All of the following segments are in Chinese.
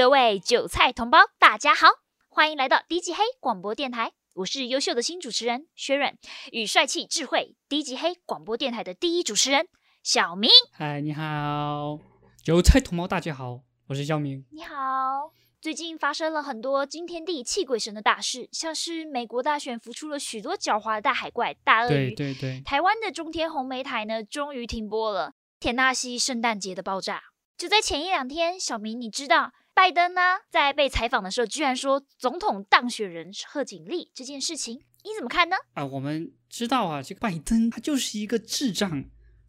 各位韭菜同胞，大家好，欢迎来到低级黑广播电台。我是优秀的新主持人薛润，与帅气智慧低级黑广播电台的第一主持人小明。嗨，你好，韭菜同胞，大家好，我是小明。你好，最近发生了很多惊天地泣鬼神的大事，像是美国大选浮出了许多狡猾的大海怪、大鳄对鱼。对对，台湾的中天红梅台呢，终于停播了。田纳西圣诞节的爆炸，就在前一两天，小明，你知道拜登呢在被采访的时候，居然说总统当选人是贺锦丽这件事情，你怎么看呢？啊，我们知道啊，这个拜登他就是一个智障，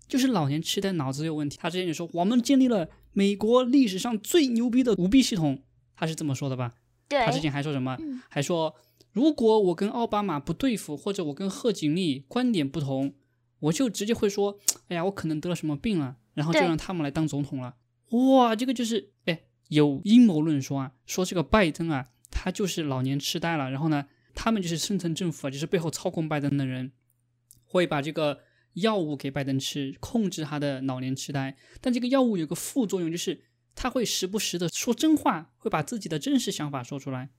就是老年痴呆，脑子有问题。他之前就说我们建立了美国历史上最牛逼的舞弊系统，他是这么说的吧？对他之前还说什么？嗯还说如果我跟奥巴马不对付，或者我跟贺锦丽观点不同，我就直接会说，哎呀，我可能得了什么病了，然后就让他们来当总统了。哇，这个就是，哎，有阴谋论说啊，说这个拜登啊，他就是老年痴呆了，然后呢，他们就是深层政府啊，就是背后操控拜登的人，会把这个药物给拜登吃，控制他的老年痴呆。但这个药物有个副作用，就是他会时不时的说真话，会把自己的真实想法说出来。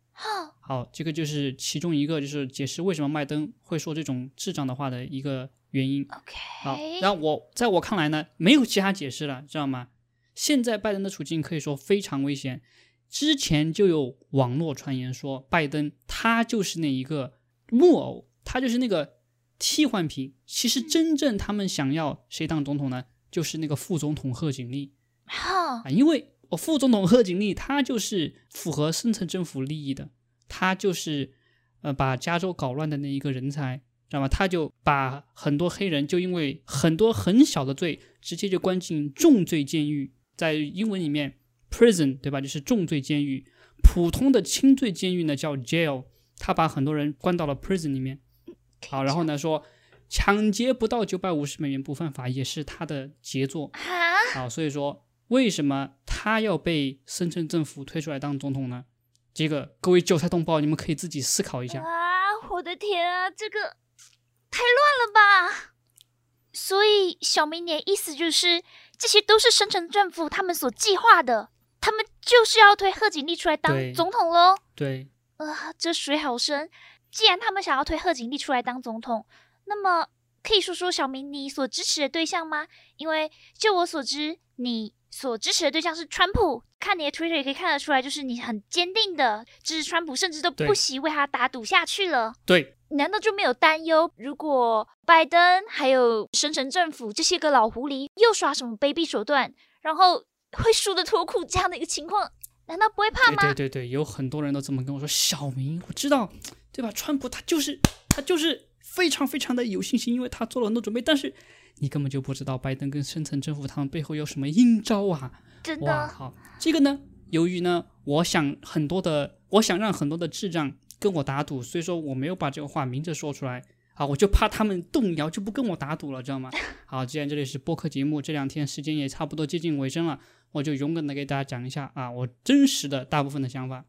好，这个就是其中一个，就是解释为什么拜登会说这种智障的话的一个原因。OK，好，然后我在我看来呢，没有其他解释了，知道吗？现在拜登的处境可以说非常危险。之前就有网络传言说，拜登他就是那一个木偶，他就是那个替换品。其实真正他们想要谁当总统呢？就是那个副总统贺锦丽。哈，啊，因为我副总统贺锦丽他就是符合深层政府利益的，他就是呃把加州搞乱的那一个人才，知道吗？他就把很多黑人就因为很多很小的罪，直接就关进重罪监狱，在英文里面 prison 对吧？就是重罪监狱，普通的轻罪监狱呢叫 jail，他把很多人关到了 prison 里面。好，然后呢说抢劫不到九百五十美元不犯法，也是他的杰作。哈，好，所以说为什么他要被深圳政府推出来当总统呢？这个各位韭菜同胞，你们可以自己思考一下。啊，我的天啊，这个太乱了吧！所以小明你的意思就是，这些都是深层政府他们所计划的，他们就是要推贺锦丽出来当总统喽。对，啊，这水好深。既然他们想要推贺锦丽出来当总统，那么可以说说小明你所支持的对象吗？因为就我所知，你所支持的对象是川普。看你的 Twitter 也可以看得出来，就是你很坚定的支持川普，甚至都不惜为他打赌下去了。对，难道就没有担忧？如果拜登还有深层政府这些个老狐狸又耍什么卑鄙手段，然后会输得脱裤这样的一个情况，难道不会怕吗？对对对，有很多人都这么跟我说。小明，我知道，对吧？川普他就是他就是非常非常的有信心，因为他做了很多准备。但是你根本就不知道拜登跟深层政府他们背后有什么阴招啊！真，的，好，这个呢，由于呢，我想很多的，我想让很多的智障跟我打赌，所以说我没有把这个话明着说出来啊，我就怕他们动摇，就不跟我打赌了，知道吗？好，既然这里是播客节目，这两天时间也差不多接近尾声了，我就勇敢的给大家讲一下啊，我真实的大部分的想法。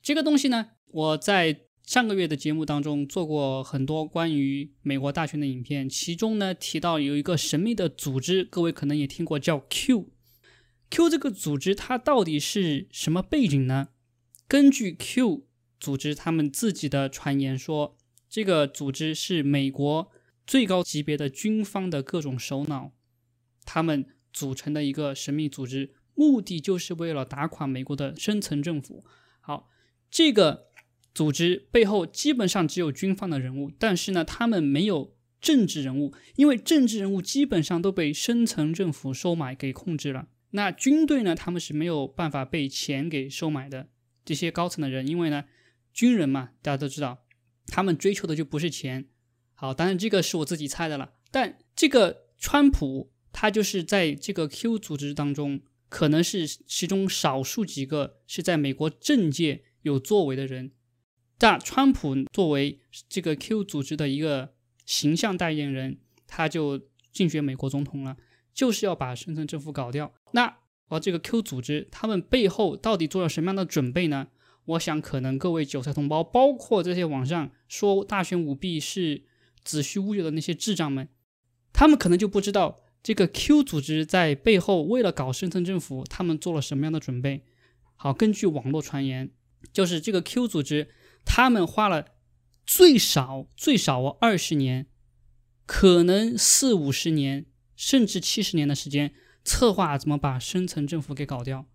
这个东西呢，我在上个月的节目当中做过很多关于美国大选的影片，其中呢提到有一个神秘的组织，各位可能也听过，叫 Q。Q 这个组织它到底是什么背景呢？根据 Q 组织他们自己的传言说，这个组织是美国最高级别的军方的各种首脑，他们组成的一个神秘组织，目的就是为了打垮美国的深层政府。好，这个组织背后基本上只有军方的人物，但是呢，他们没有政治人物，因为政治人物基本上都被深层政府收买给控制了。那军队呢，他们是没有办法被钱给收买的。这些高层的人，因为呢，军人嘛，大家都知道，他们追求的就不是钱。好，当然这个是我自己猜的了。但这个川普，他就是在这个 Q 组织当中，可能是其中少数几个是在美国政界有作为的人。但川普作为这个 Q 组织的一个形象代言人，他就竞选美国总统了，就是要把深层政府搞掉。那而这个 Q 组织，他们背后到底做了什么样的准备呢？我想，可能各位韭菜同胞，包括这些网上说大选舞弊是子虚乌有的那些智障们，他们可能就不知道这个 Q 组织在背后为了搞深层政府，他们做了什么样的准备。好，根据网络传言，就是这个 Q 组织，他们花了最少最少哦二十年，可能四五十年，甚至七十年的时间，策划怎么把深层政府给搞掉。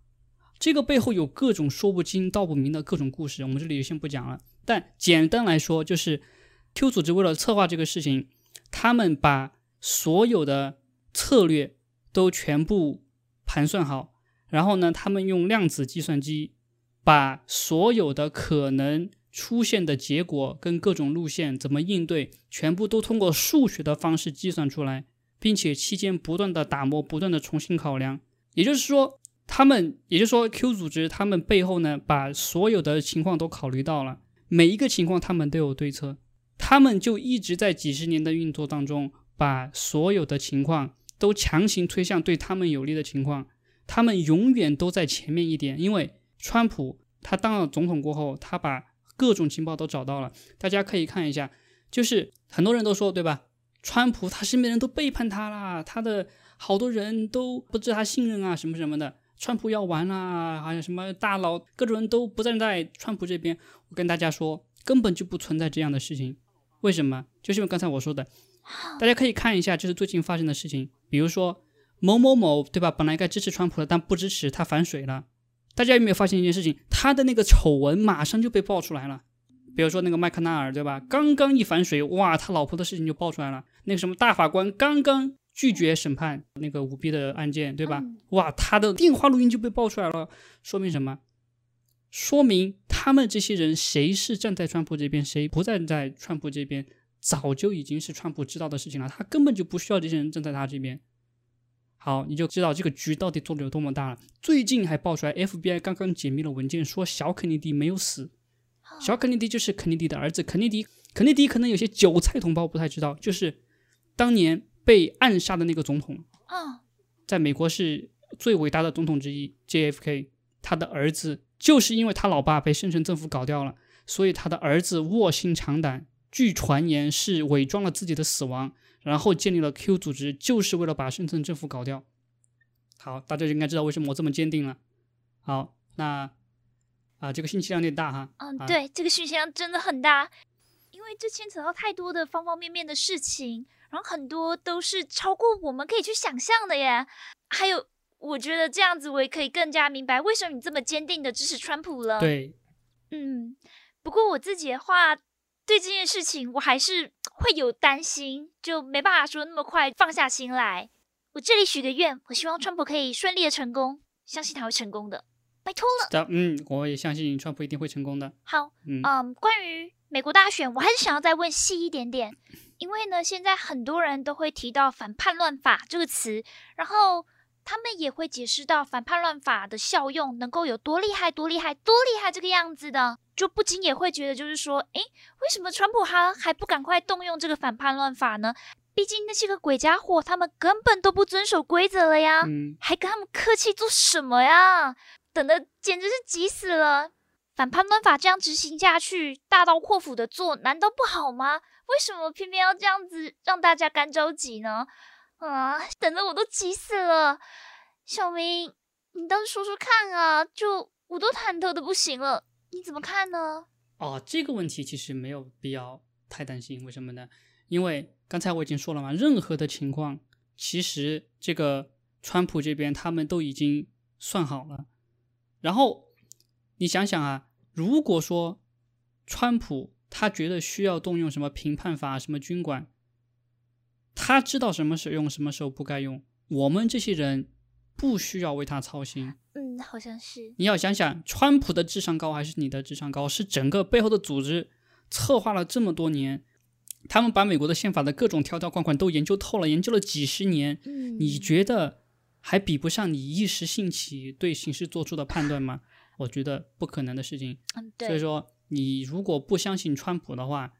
这个背后有各种说不清道不明的各种故事，我们这里就先不讲了。但简单来说，就是 Q 组织为了策划这个事情，他们把所有的策略都全部盘算好，然后呢，他们用量子计算机把所有的可能出现的结果跟各种路线怎么应对，全部都通过数学的方式计算出来，并且期间不断的打磨，不断的重新考量。也就是说，他们也就是说 Q 组织他们背后呢，把所有的情况都考虑到了，每一个情况他们都有对策，他们就一直在几十年的运作当中，把所有的情况都强行推向对他们有利的情况。他们永远都在前面一点，因为川普他当了总统过后，他把各种情报都找到了。大家可以看一下，就是很多人都说，对吧？川普他身边人都背叛他啦，他的好多人都不知他信任啊，什么什么的。川普要完啦，还有什么大佬，各种人都不站在川普这边。我跟大家说，根本就不存在这样的事情。为什么？就是因为刚才我说的，大家可以看一下，就是最近发生的事情，比如说。某某某，对吧？本来该支持川普的，但不支持他反水了。大家有没有发现一件事情？他的那个丑闻马上就被爆出来了。比如说那个麦克纳尔，对吧？刚刚一反水，哇，他老婆的事情就爆出来了。那个什么大法官刚刚拒绝审判那个舞弊的案件，对吧？哇，他的电话录音就被爆出来了。说明什么？说明他们这些人谁是站在川普这边，谁不站在川普这边，早就已经是川普知道的事情了。他根本就不需要这些人站在他这边。好，你就知道这个局到底做的有多么大了。最近还爆出来，FBI 刚刚解密了文件，说小肯尼迪没有死。小肯尼迪就是肯尼迪的儿子。肯尼迪，肯尼迪可能有些韭菜同胞不太知道，就是当年被暗杀的那个总统啊。在美国是最伟大的总统之一，JFK。他的儿子就是因为他老爸被深层政府搞掉了，所以他的儿子卧薪尝胆，据传言是伪装了自己的死亡。然后建立了 Q 组织，就是为了把深层政府搞掉。好，大家就应该知道为什么我这么坚定了。好，那啊，这个信息量有点大哈。嗯，对，这个信息量真的很大，因为这牵扯到太多的方方面面的事情，然后很多都是超过我们可以去想象的耶。还有，我觉得这样子我也可以更加明白为什么你这么坚定的支持川普了。对，嗯，不过我自己的话。对这件事情，我还是会有担心，就没办法说那么快放下心来。我这里许个愿，我希望川普可以顺利的成功，相信他会成功的，拜托了。嗯，我也相信川普一定会成功的。好，嗯，关于美国大选，我还是想要再问细一点点，因为呢，现在很多人都会提到反叛乱法这个词，然后。他们也会解释到反叛乱法的效用能够有多厉害、多厉害、多厉害这个样子的，就不禁也会觉得，就是说，诶，为什么川普他还不赶快动用这个反叛乱法呢？毕竟那些个鬼家伙，他们根本都不遵守规则了呀，还跟他们客气做什么呀？等的简直是急死了！反叛乱法这样执行下去，大刀阔斧的做，难道不好吗？为什么偏偏要这样子让大家干着急呢？啊，等的我都急死了，小明，你倒是说说看啊！就我都忐忑的不行了，你怎么看呢？哦，这个问题其实没有必要太担心，为什么呢？因为刚才我已经说了嘛，任何的情况，其实这个川普这边他们都已经算好了。然后你想想啊，如果说川普他觉得需要动用什么评判法、什么军管。他知道什么时候用，什么时候不该用。我们这些人不需要为他操心。嗯，好像是。你要想想，川普的智商高还是你的智商高？是整个背后的组织策划了这么多年，他们把美国的宪法的各种条条框框都研究透了，研究了几十年。嗯，你觉得还比不上你一时兴起对形势做出的判断吗？我觉得不可能的事情。嗯，对。所以说，你如果不相信川普的话，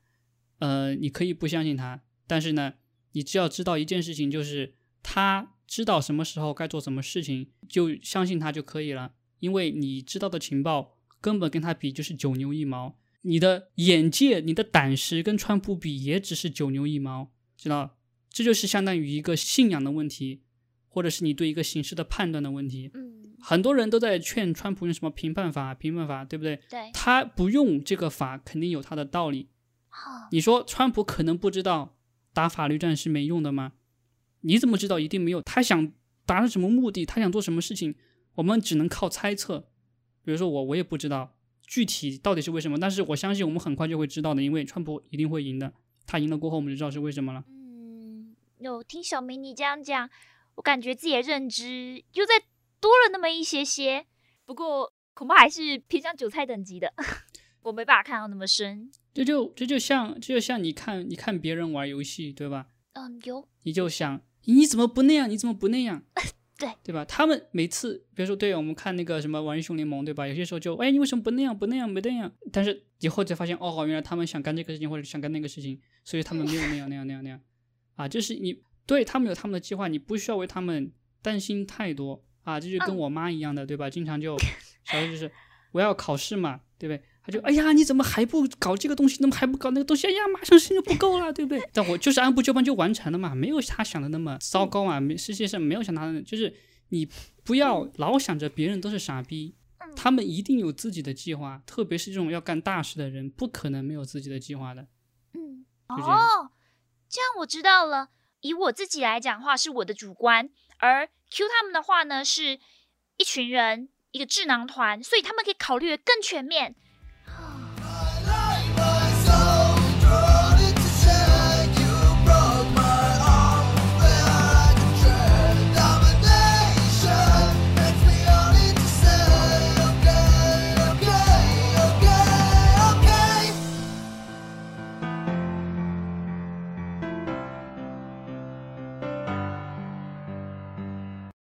呃，你可以不相信他，但是呢。你只要知道一件事情，就是他知道什么时候该做什么事情，就相信他就可以了。因为你知道的情报根本跟他比就是九牛一毛，你的眼界、你的胆识跟川普比也只是九牛一毛，知道？这就是相当于一个信仰的问题，或者是你对一个形势的判断的问题。嗯，很多人都在劝川普用什么评判法、评判法，对不对？对，他不用这个法，肯定有他的道理。好，你说川普可能不知道打法律战是没用的吗？你怎么知道一定没有？他想达成什么目的？他想做什么事情？我们只能靠猜测。比如说我，我也不知道具体到底是为什么，但是我相信我们很快就会知道的，因为川普一定会赢的。他赢了过后，我们就知道是为什么了。嗯，有听小明你这样讲，我感觉自己的认知又再多了那么一些些，不过恐怕还是偏向韭菜等级的，我没办法看到那么深。这就这就像这就像你看你看别人玩游戏，对吧？嗯，有，你就想你怎么不那样？你怎么不那样？对对吧？他们每次，比如说，对我们看那个什么《玩英雄联盟》，对吧？有些时候就，哎，你为什么不那样？不那样？不那样？但是以后才发现，哦，原来他们想干这个事情，或者想干那个事情，所以他们没有那样那样那样那样。啊，就是你对他们有他们的计划，你不需要为他们担心太多啊。这就跟我妈一样的，对吧？经常就 小时候就是我要考试嘛，对不对？他就哎呀，你怎么还不搞这个东西？怎么还不搞那个东西？哎呀，马上时间就不够了，对不对？但我就是按部就班就完成了嘛，没有他想的那么糟糕啊。没世界上没有像他，就是你不要老想着别人都是傻逼，他们一定有自己的计划，特别是这种要干大事的人，不可能没有自己的计划的。嗯，哦，这样我知道了。以我自己来讲的话，是我的主观，而 Q 他们的话呢，是一群人，一个智囊团，所以他们可以考虑的更全面。